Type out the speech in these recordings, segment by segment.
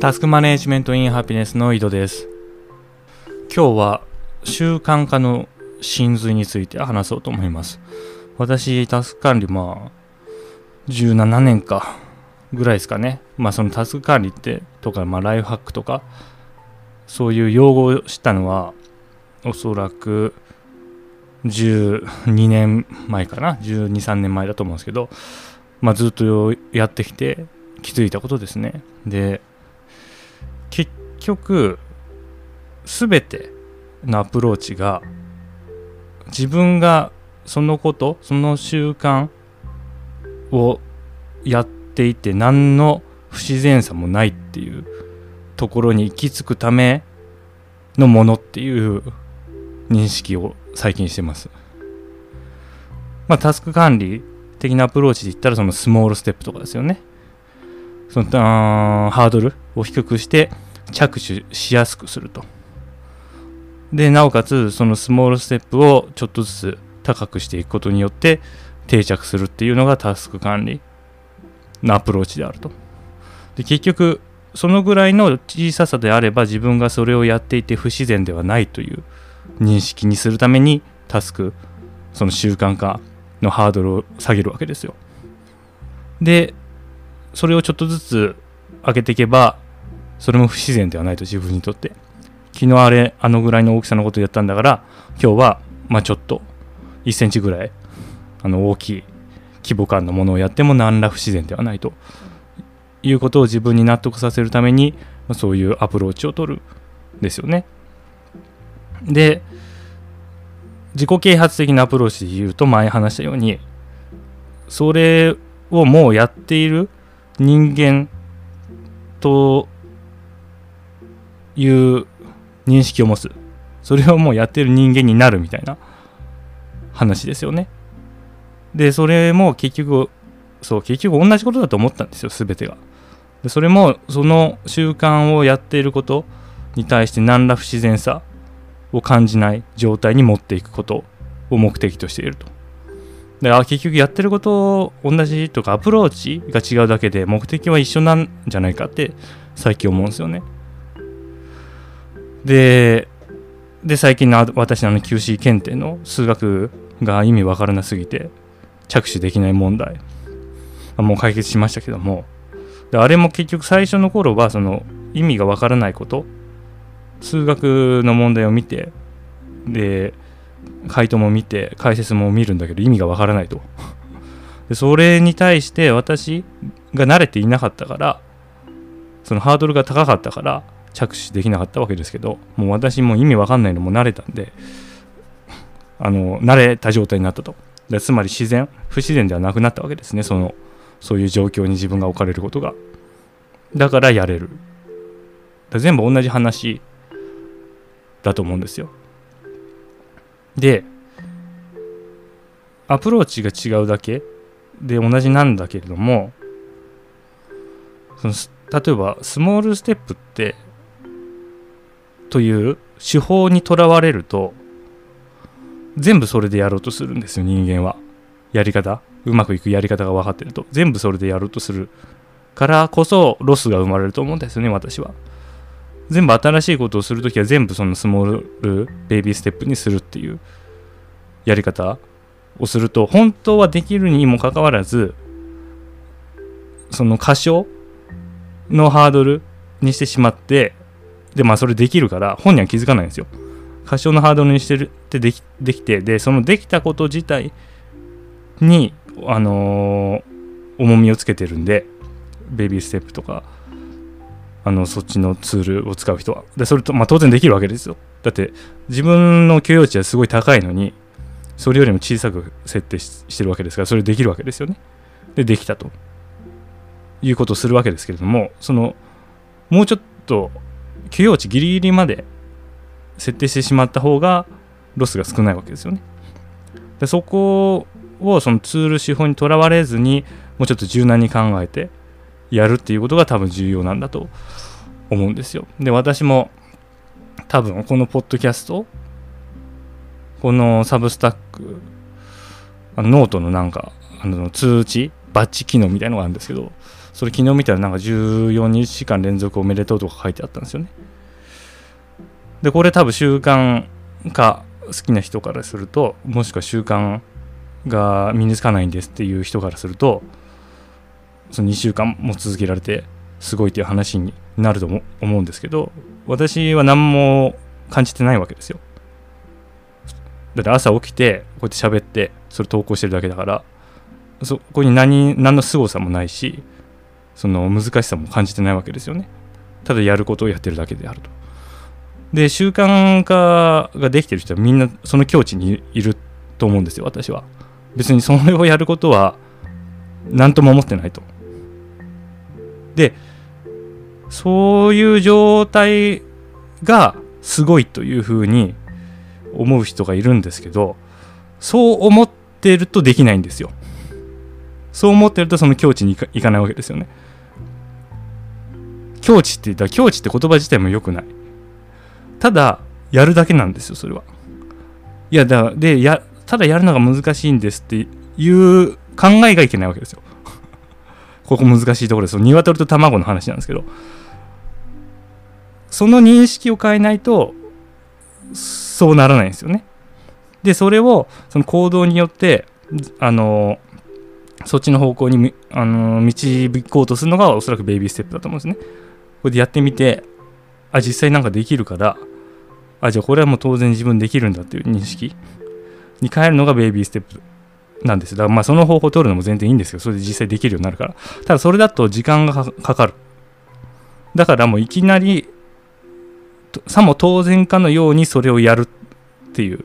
タスクマネジメントインハピネスの井戸です。今日は習慣化の真髄について話そうと思います。私タスク管理まあ17年かぐらいですかね。まあそのタスク管理ってとか、まあ、ライフハックとかそういう用語を知ったのはおそらく12年前かな。12、3年前だと思うんですけど、まあ、ずっとやってきて気づいたことですね。で結局全てのアプローチが自分がそのことその習慣をやっていて何の不自然さもないっていうところに行き着くためのものっていう認識を最近してます。まあ、タスク管理的なアプローチで言ったらそのスモールステップとかですよね。そのハードルを低くして着手しやすくすると。で、なおかつそのスモールステップをちょっとずつ高くしていくことによって定着するっていうのがタスク管理のアプローチであると。で結局そのぐらいの小ささであれば自分がそれをやっていて不自然ではないという認識にするためにタスクその習慣化のハードルを下げるわけですよ。でそれをちょっとずつ上げていけばそれも不自然ではないと自分にとって。昨日あれあのぐらいの大きさのことをやったんだから今日はまあちょっと1センチぐらいあの大きい規模感のものをやっても何ら不自然ではないと。いうことを自分に納得させるためにそういうアプローチを取る。ですよね。で自己啓発的なアプローチで言うと前話したようにそれをもうやっている人間という認識を持つ。それをもうやってる人間になるみたいな話ですよね。でそれも結局そう結局同じことだと思ったんですよ全てが。でそれもその習慣をやっていることに対して何ら不自然さを感じない状態に持っていくことを目的としていると。であ結局やってること同じとかアプローチが違うだけで目的は一緒なんじゃないかって最近思うんですよね。でで最近の私の QC 検定の数学が意味わからなすぎて着手できない問題もう解決しましたけどもであれも結局最初の頃はその意味がわからないこと数学の問題を見てで回答も見て解説も見るんだけど意味がわからないと。でそれに対して私が慣れていなかったからそのハードルが高かったから着手できなかったわけですけどもう私も意味わかんないのも慣れたんであの慣れた状態になったと。でつまり自然不自然ではなくなったわけですね。そのそういう状況に自分が置かれることが。だからやれる。全部同じ話だと思うんですよ。でアプローチが違うだけで同じなんだけれどもその例えばスモールステップってという手法にとらわれると全部それでやろうとするんですよ人間は。やり方。うまくいくやり方が分かってると。全部それでやろうとするからこそロスが生まれると思うんですよね私は。全部新しいことをするときは全部そのスモールベイビーステップにするっていうやり方をすると本当はできるにもかかわらずその過小のハードルにしてしまってでまあそれできるから本人は気づかないんですよ。過小のハードルにしてるってできできてでそのできたこと自体にあのー、重みをつけてるんでベイビーステップとか。あのそっちのツールを使う人は。でそれと、まあ、当然できるわけですよ。だって自分の許容値はすごい高いのにそれよりも小さく設定してるわけですからそれできるわけですよね。でできたと。いうことをするわけですけれどもそのもうちょっと許容値ギリギリまで設定してしまった方がロスが少ないわけですよね。でそこをそのツール手法にとらわれずにもうちょっと柔軟に考えてやるっていうことが多分重要なんだと思うんですよ。で、私も多分このポッドキャスト、このサブスタック、あのノートのなんか、あの通知、バッジ機能みたいなのがあるんですけど、それ昨日見たらなんか14日間連続おめでとうとか書いてあったんですよねでこれ多分習慣化好きな人からするともしくは習慣が身につかないんですっていう人からするとその2週間も続けられてすごいっていう話になると思うんですけど私は何も感じてないわけですよ。だって朝起きてこうやって喋ってそれ投稿してるだけだからそこに何何の凄さもないしその難しさも感じてないわけですよね。ただやることをやってるだけであると。で習慣化ができてる人はみんなその境地にいると思うんですよ私は。別にそれをやることは何とも思ってないと。でそういう状態がすごいというふうに思う人がいるんですけどそう思ってるとできないんですよ。そう思ってるとその境地に行かないわけですよね。境地って言ったら境地って言葉自体も良くない。ただやるだけなんですよそれは。いやだでやただやるのが難しいんですっていう考えがいけないわけですよ。ここ難しいところです。鶏と卵の話なんですけど。その認識を変えないとそうならないんですよね。でそれをその行動によってあのそっちの方向にあの導こうとするのがおそらくベイビーステップだと思うんですね。これでやってみてあ実際なんかできるからあじゃあこれはもう当然自分できるんだっていう認識に変えるのがベイビーステップ。なんです。だからまあその方法を取るのも全然いいんですけどそれで実際できるようになるから。ただそれだと時間がかかる。だからもういきなりさも当然かのようにそれをやるっていう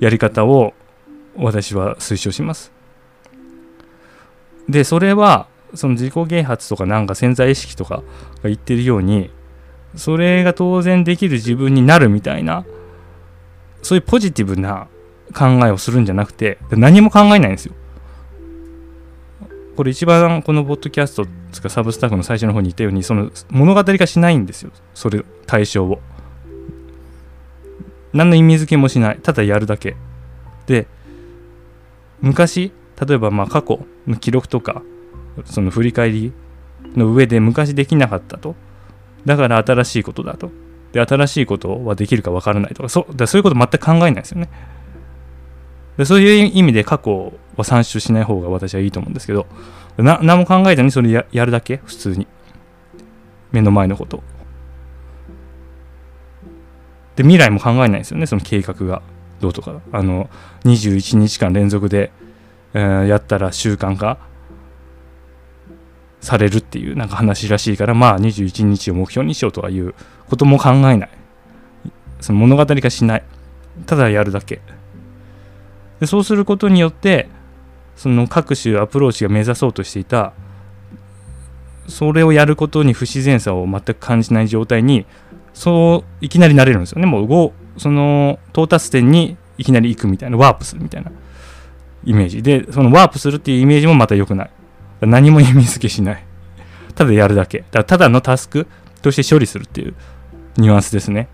やり方を私は推奨します。でそれはその自己啓発とかなんか潜在意識とかが言ってるようにそれが当然できる自分になるみたいなそういうポジティブな考えをするんじゃなくて何も考えないんですよ。これ一番このポッドキャストつかサブスタッフの最初の方に言ったようにその物語化しないんですよ。それ対象を。何の意味付けもしない。ただやるだけ。で昔例えばまあ過去の記録とかその振り返りの上で昔できなかったと。だから新しいことだと。で新しいことはできるか分からないとか。そだそういうこと全く考えないですよね。でそういう意味で過去は参照しない方が私はいいと思うんですけど何も考えずにそれややるだけ？普通に。目の前のこと。で未来も考えないですよねその計画が。どうとか。あの21日間連続で、えー、やったら習慣化されるっていうなんか話らしいからまあ21日を目標にしようとかいうことも考えない。その物語化しない。ただやるだけ。でそうすることによってその各種アプローチが目指そうとしていたそれをやることに不自然さを全く感じない状態にそういきなりなれるんですよね。もうその到達点にいきなり行くみたいなワープするみたいなイメージ。でそのワープするっていうイメージもまた良くない。何も意味付けしない。ただやるだけ。だからただのタスクとして処理するっていうニュアンスですね。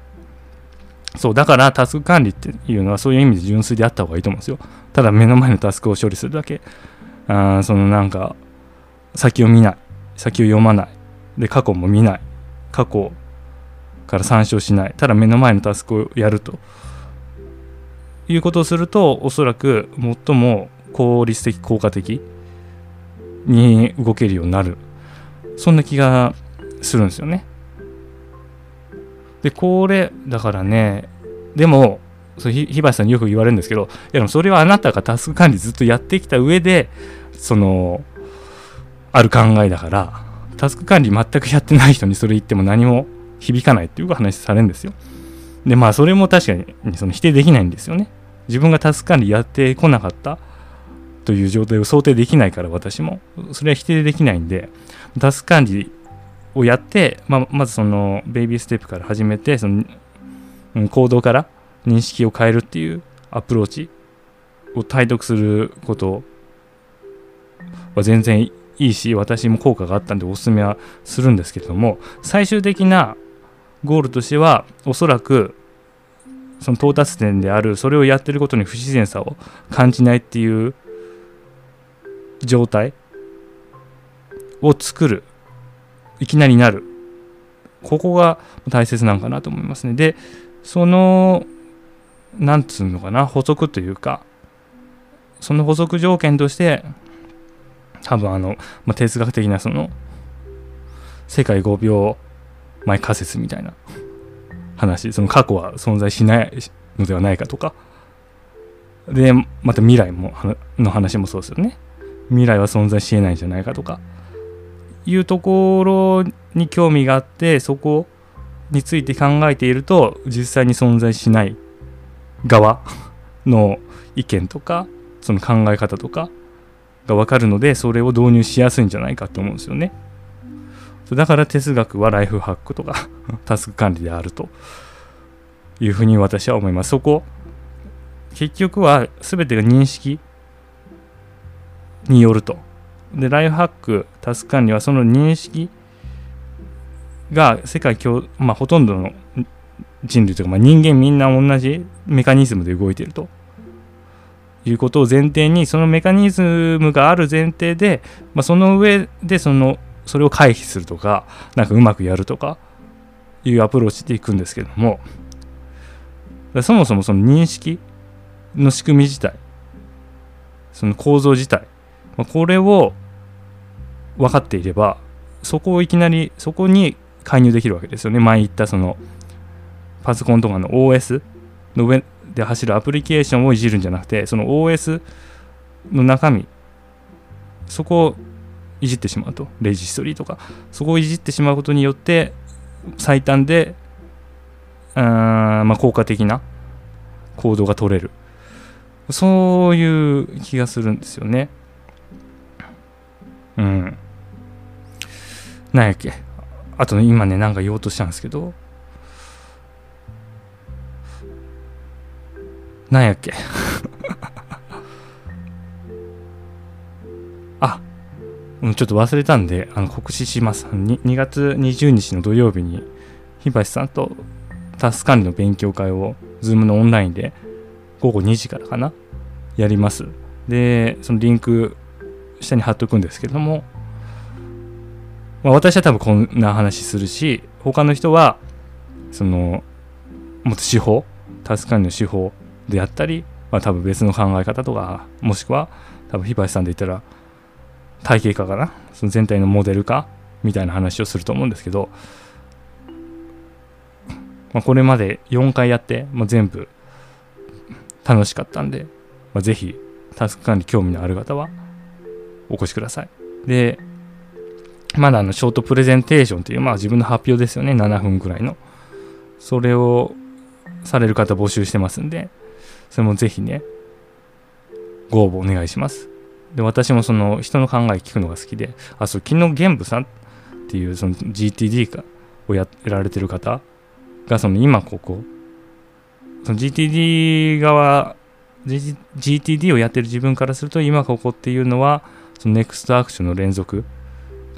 そうだからタスク管理っていうのはそういう意味で純粋であった方がいいと思うんですよ。ただ目の前のタスクを処理するだけ。あそのなんか先を見ない。先を読まない。で過去も見ない。過去から参照しない。ただ目の前のタスクをやるということをするとおそらく最も効率的効果的に動けるようになる。そんな気がするんですよね。でこれだからねでもそ日橋さんによく言われるんですけどいやでもそれはあなたがタスク管理ずっとやってきた上でそのある考えだからタスク管理全くやってない人にそれ言っても何も響かないっていう話されるんですよ。でまあそれも確かにその否定できないんですよね。自分がタスク管理やってこなかったという状態を想定できないから私も。それは否定できないんでタスク管理をやって、まあ、まずそのベイビーステップから始めてその、うん、行動から認識を変えるっていうアプローチを体得することは全然いいし私も効果があったんでおすすめはするんですけれども最終的なゴールとしてはおそらくその到達点であるそれをやってることに不自然さを感じないっていう状態を作るいきなりなる。ここが大切なのかなと思いますね。でそのなんつうのかな補足というかその補足条件として多分あの、まあ、哲学的なその世界5秒前仮説みたいな話。その過去は存在しないのではないかとか。でまた未来もの話もそうですよね。未来は存在しえないんじゃないかとか。いうところに興味があってそこについて考えていると実際に存在しない側の意見とかその考え方とかが分かるのでそれを導入しやすいんじゃないかと思うんですよね。だから哲学はライフハックとかタスク管理であるというふうに私は思います。そこ結局は全てが認識によると。でライフハックタスク管理はその認識が世界共、まあ、ほとんどの人類というか、まあ、人間みんな同じメカニズムで動いていると。いうことを前提にそのメカニズムがある前提で、まあ、その上でそのそれを回避するとかなんかうまくやるとかいうアプローチでいくんですけども。そもそもその認識の仕組み自体その構造自体、まあ、これを分かっていればそこをいきなりそこに介入できるわけですよね。前言ったそのパソコンとかの OS の上で走るアプリケーションをいじるんじゃなくてその OS の中身そこをいじってしまうと。レジストリーとかそこをいじってしまうことによって最短であまあ効果的な行動が取れる。そういう気がするんですよね。うん。なんやっけ。あと今ねなんか言おうとしたんですけど。なんやっけ。あちょっと忘れたんであの告知します。2, 2月20日の土曜日に日橋さんとタス管理の勉強会を Zoom のオンラインで午後2時からかなやります。でそのリンク下に貼っとくんですけども、まあ、私は多分こんな話するし他の人はそのもっと手法タス管理の手法であったり、まあ、多分別の考え方とかもしくは多分日橋さんで言ったら体系化かな？その全体のモデル化？みたいな話をすると思うんですけど、まあ、これまで4回やってもう全部楽しかったんで、まあ、ぜひタスク管理興味のある方はお越しください。でまだあのショートプレゼンテーションというまあ自分の発表ですよね。7分くらいの。それをされる方募集してますんでそれもぜひね、ご応募お願いします。で、私もその人の考え聞くのが好きで、あ、そう、昨日玄武さんっていうその GTD かをやられてる方が、その今ここ、その GTD 側、GTD をやってる自分からすると、今ここっていうのは、そのネクストアクションの連続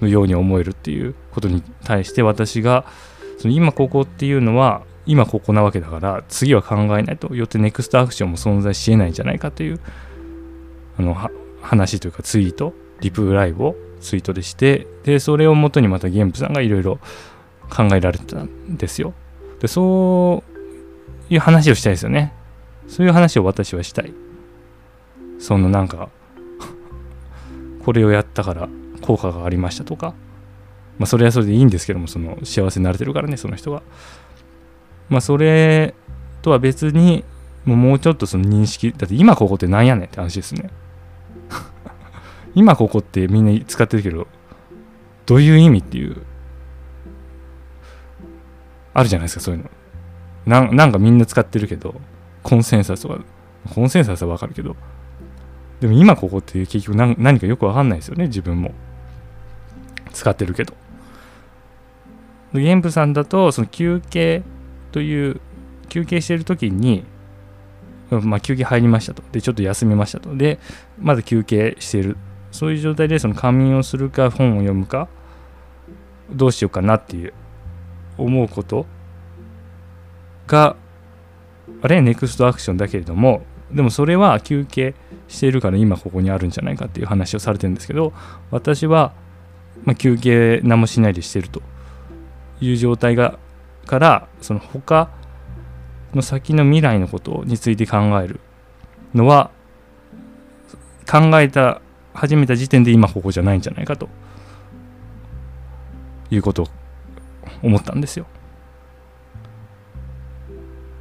のように思えるっていうことに対して私が、その今ここっていうのは、今ここなわけだから次は考えないとよってネクストアクションも存在しえないんじゃないかというあの話というかツイートリプライブをツイートでしてでそれをもとにまたゲームさんがいろいろ考えられたんですよ。でそういう話をしたいですよね。そういう話を私はしたい。そのなんかこれをやったから効果がありましたとかまあそれはそれでいいんですけどもその幸せになれてるからねその人がまあそれとは別にもうちょっとその認識だって今ここってなんやねんって話ですね。今ここってみんな使ってるけどどういう意味っていうあるじゃないですかそういうの。ななんかみんな使ってるけどコンセンサスとかコンセンサスはわかるけどでも今ここって結局何何かよくわかんないですよね自分も。使ってるけど。玄武さんだとその休憩という休憩してる時に、まあ、休憩入りましたと。でちょっと休みましたと。でまだ休憩している。そういう状態でその仮眠をするか本を読むかどうしようかなっていう思うことがあれ？ネクストアクションだけれども。でもそれは休憩しているから今ここにあるんじゃないかっていう話をされてるんですけど私はまあ、休憩何もしないでしてるという状態がからその他の先の未来のことについて考えるのは考えた始めた時点で今ここじゃないんじゃないかということを思ったんですよ。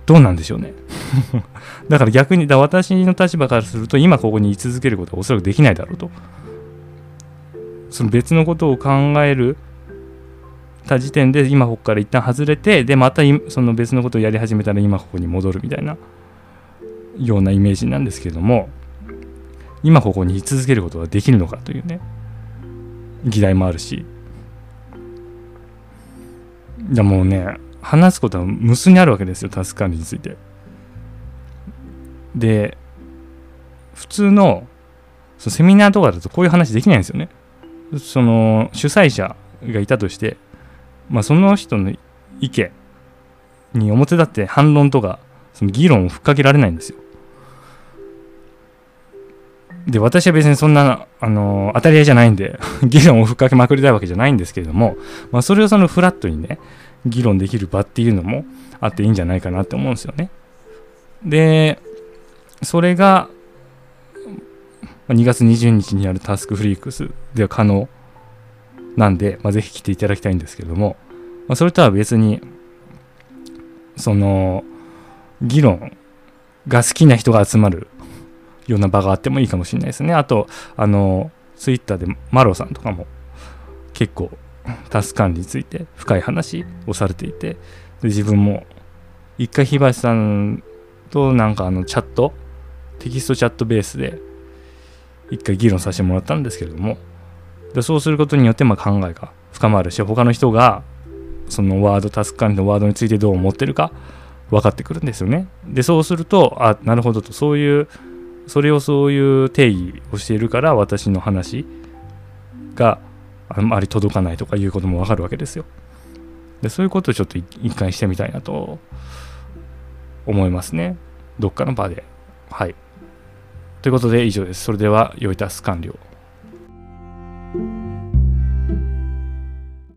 どうなんでしょうね。だから逆にだ私の立場からすると今ここに居続けることはおそらくできないだろうと。その別のことを考えるた時点で今ここから一旦外れてでまたその別のことをやり始めたら今ここに戻るみたいなようなイメージなんですけれども今ここに居続けることができるのかというね議題もあるしじゃもうね話すことは無数にあるわけですよタスク管理についてで普通のそのセミナーとかだとこういう話できないんですよねその主催者がいたとしてまあ、その人の意見に表立って反論とかその議論をふっかけられないんですよ。で私は別にそんな、あの当たり前じゃないんで 議論をふっかけまくりたいわけじゃないんですけれども、まあ、それをそのフラットにね議論できる場っていうのもあっていいんじゃないかなって思うんですよね。でそれが2月20日にあるタスクフリークスでは可能なんで、まあ、ぜひ来ていただきたいんですけども、まあ、それとは別にその議論が好きな人が集まるような場があってもいいかもしれないですね。あとあのツイッターでマロさんとかも結構タスク管理について深い話をされていてで自分も一回火橋さんとなんかあのチャットテキストチャットベースで一回議論させてもらったんですけれどもでそうすることによってま考えが深まるし他の人がそのワードタスク管理のワードについてどう思ってるか分かってくるんですよね。でそうするとあなるほどとそういうそれをそういう定義をしているから私の話があまり届かないとかいうことも分かるわけですよ。でそういうことをちょっと一回してみたいなと思いますね。どっかの場で。はい。ということで以上です。それでは良いタス完了。